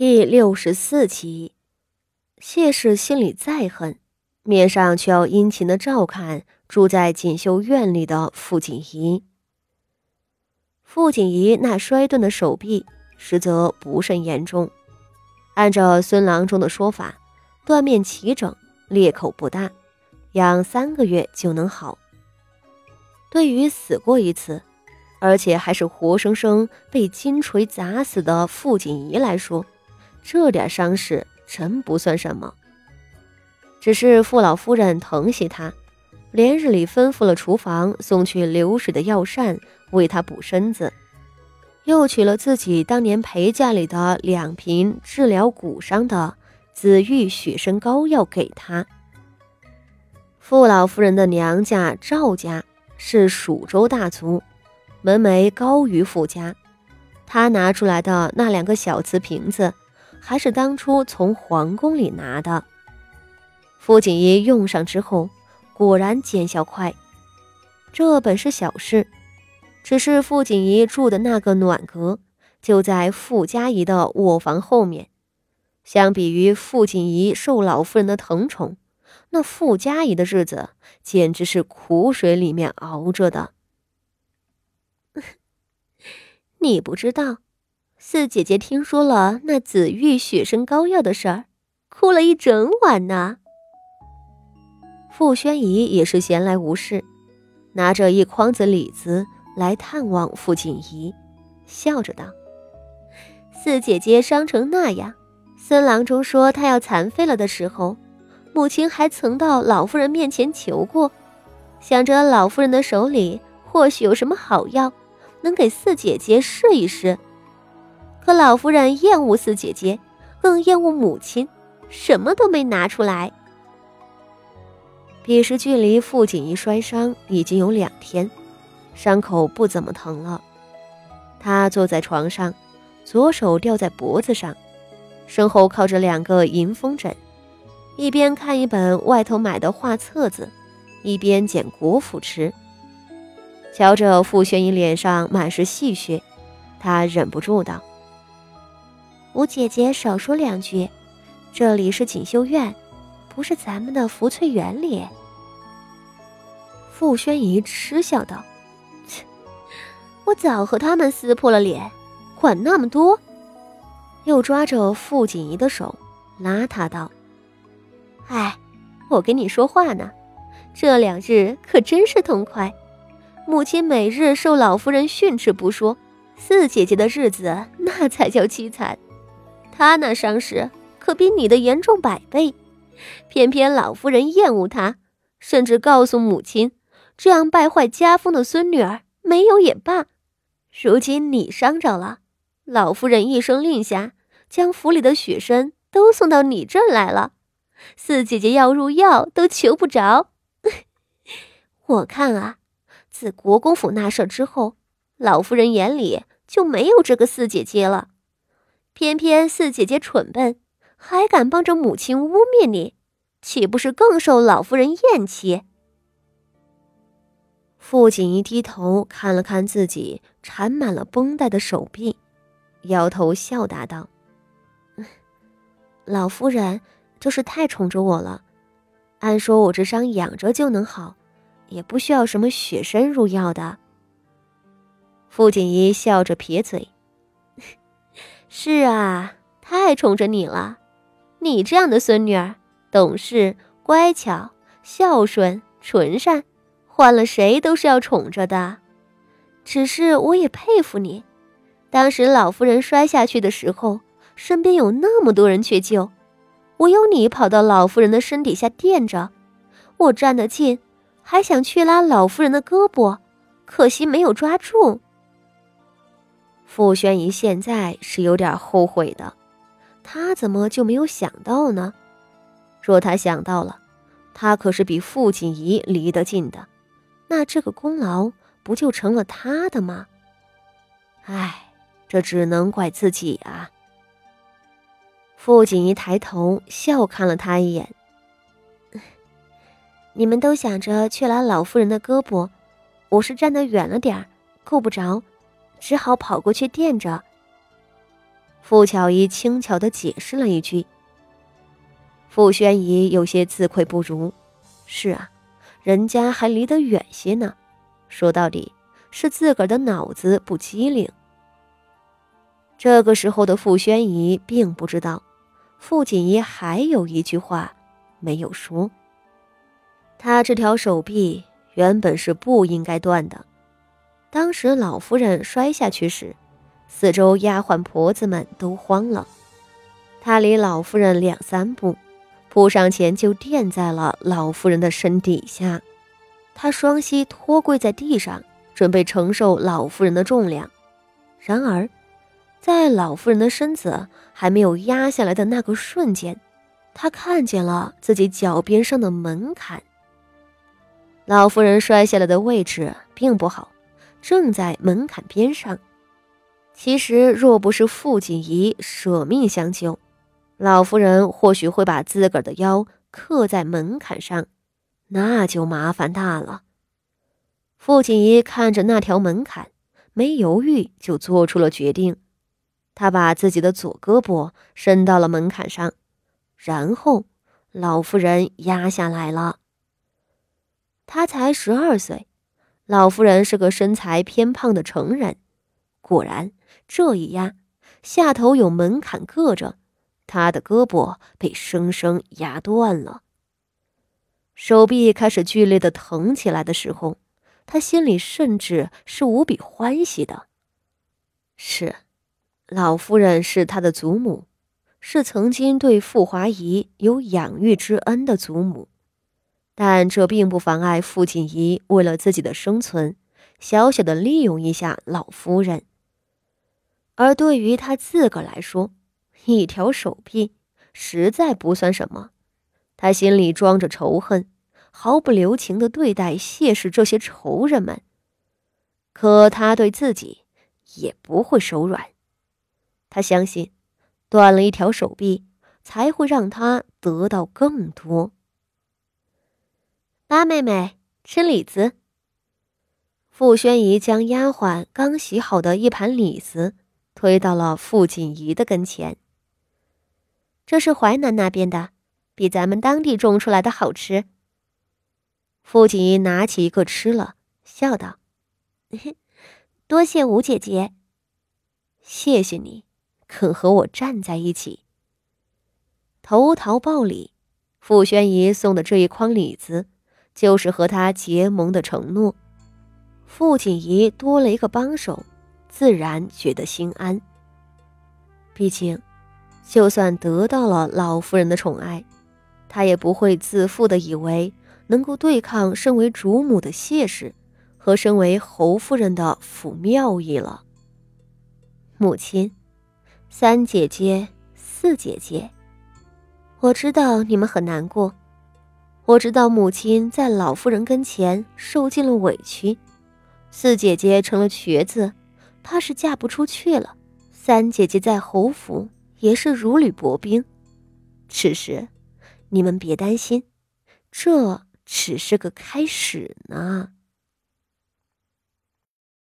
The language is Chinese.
第六十四集，谢氏心里再恨，面上却要殷勤的照看住在锦绣院里的傅锦仪。傅锦仪那摔断的手臂，实则不甚严重。按照孙郎中的说法，断面齐整，裂口不大，养三个月就能好。对于死过一次，而且还是活生生被金锤砸死的傅锦仪来说，这点伤势真不算什么，只是傅老夫人疼惜他，连日里吩咐了厨房送去流水的药膳为他补身子，又取了自己当年陪嫁里的两瓶治疗骨伤的紫玉雪参膏药给他。傅老夫人的娘家赵家是蜀州大族，门楣高于傅家，他拿出来的那两个小瓷瓶子。还是当初从皇宫里拿的。傅锦衣用上之后，果然见效快。这本是小事，只是傅锦衣住的那个暖阁就在傅家仪的卧房后面。相比于傅锦仪受老夫人的疼宠，那傅家仪的日子简直是苦水里面熬着的。你不知道。四姐姐听说了那紫玉雪参膏药的事儿，哭了一整晚呢。傅宣仪也是闲来无事，拿着一筐子李子来探望傅锦仪，笑着道：“四姐姐伤成那样，孙郎中说她要残废了的时候，母亲还曾到老夫人面前求过，想着老夫人的手里或许有什么好药，能给四姐姐试一试。”可老夫人厌恶四姐姐，更厌恶母亲，什么都没拿出来。彼时距离傅锦衣摔伤已经有两天，伤口不怎么疼了。他坐在床上，左手吊在脖子上，身后靠着两个迎风枕，一边看一本外头买的画册子，一边捡果脯吃。瞧着傅宣仪脸上满是戏谑，他忍不住道。吴姐姐少说两句，这里是锦绣院，不是咱们的福翠园里。傅宣仪嗤笑道：“切，我早和他们撕破了脸，管那么多。”又抓着傅锦仪的手，拉他道：“哎，我跟你说话呢，这两日可真是痛快。母亲每日受老夫人训斥不说，四姐姐的日子那才叫凄惨。”他那伤势可比你的严重百倍，偏偏老夫人厌恶他，甚至告诉母亲，这样败坏家风的孙女儿没有也罢。如今你伤着了，老夫人一声令下，将府里的雪参都送到你这来了，四姐姐要入药都求不着。我看啊，自国公府那事儿之后，老夫人眼里就没有这个四姐姐了。偏偏四姐姐蠢笨，还敢帮着母亲污蔑你，岂不是更受老夫人厌弃？傅锦衣低头看了看自己缠满了绷带的手臂，摇头笑答道：“ 老夫人就是太宠着我了。按说我这伤养着就能好，也不需要什么雪参入药的。”傅锦衣笑着撇嘴。是啊，太宠着你了。你这样的孙女儿，懂事、乖巧、孝顺、纯善，换了谁都是要宠着的。只是我也佩服你，当时老夫人摔下去的时候，身边有那么多人去救，唯有你跑到老夫人的身底下垫着。我站得近，还想去拉老夫人的胳膊，可惜没有抓住。傅宣仪现在是有点后悔的，他怎么就没有想到呢？若他想到了，他可是比傅锦仪离得近的，那这个功劳不就成了他的吗？唉，这只能怪自己啊。傅锦仪抬头笑看了他一眼：“ 你们都想着去拉老夫人的胳膊，我是站得远了点儿，够不着。”只好跑过去垫着。傅巧仪轻巧的解释了一句。傅宣仪有些自愧不如。是啊，人家还离得远些呢。说到底，是自个儿的脑子不机灵。这个时候的傅宣仪并不知道，傅锦仪还有一句话没有说。他这条手臂原本是不应该断的。当时老夫人摔下去时，四周丫鬟婆子们都慌了。他离老夫人两三步，扑上前就垫在了老夫人的身底下。他双膝托跪在地上，准备承受老夫人的重量。然而，在老夫人的身子还没有压下来的那个瞬间，他看见了自己脚边上的门槛。老夫人摔下来的位置并不好，正在门槛边上。其实，若不是傅锦仪舍命相救，老夫人或许会把自个儿的腰刻在门槛上，那就麻烦大了。傅锦仪看着那条门槛，没犹豫就做出了决定。他把自己的左胳膊伸到了门槛上，然后老夫人压下来了。他才十二岁，老夫人是个身材偏胖的成人。果然，这一压，下头有门槛硌着，她的胳膊被生生压断了。手臂开始剧烈的疼起来的时候，他心里甚至是无比欢喜的。是。老夫人是他的祖母，是曾经对傅华仪有养育之恩的祖母，但这并不妨碍傅锦仪为了自己的生存，小小的利用一下老夫人。而对于他自个来说，一条手臂实在不算什么，他心里装着仇恨，毫不留情的对待谢氏这些仇人们，可他对自己也不会手软。他相信，断了一条手臂，才会让他得到更多。八妹妹吃李子。傅宣仪将丫鬟刚洗好的一盘李子推到了傅锦仪的跟前。这是淮南那边的，比咱们当地种出来的好吃。傅锦仪拿起一个吃了，笑道：“多谢吴姐姐，谢谢你。”肯和我站在一起，投桃报李。傅宣仪送的这一筐李子，就是和他结盟的承诺。傅锦仪多了一个帮手，自然觉得心安。毕竟，就算得到了老夫人的宠爱，他也不会自负的以为能够对抗身为主母的谢氏和身为侯夫人的府妙意了。母亲。三姐姐，四姐姐，我知道你们很难过。我知道母亲在老夫人跟前受尽了委屈，四姐姐成了瘸子，怕是嫁不出去了。三姐姐在侯府也是如履薄冰。此时，你们别担心，这只是个开始呢。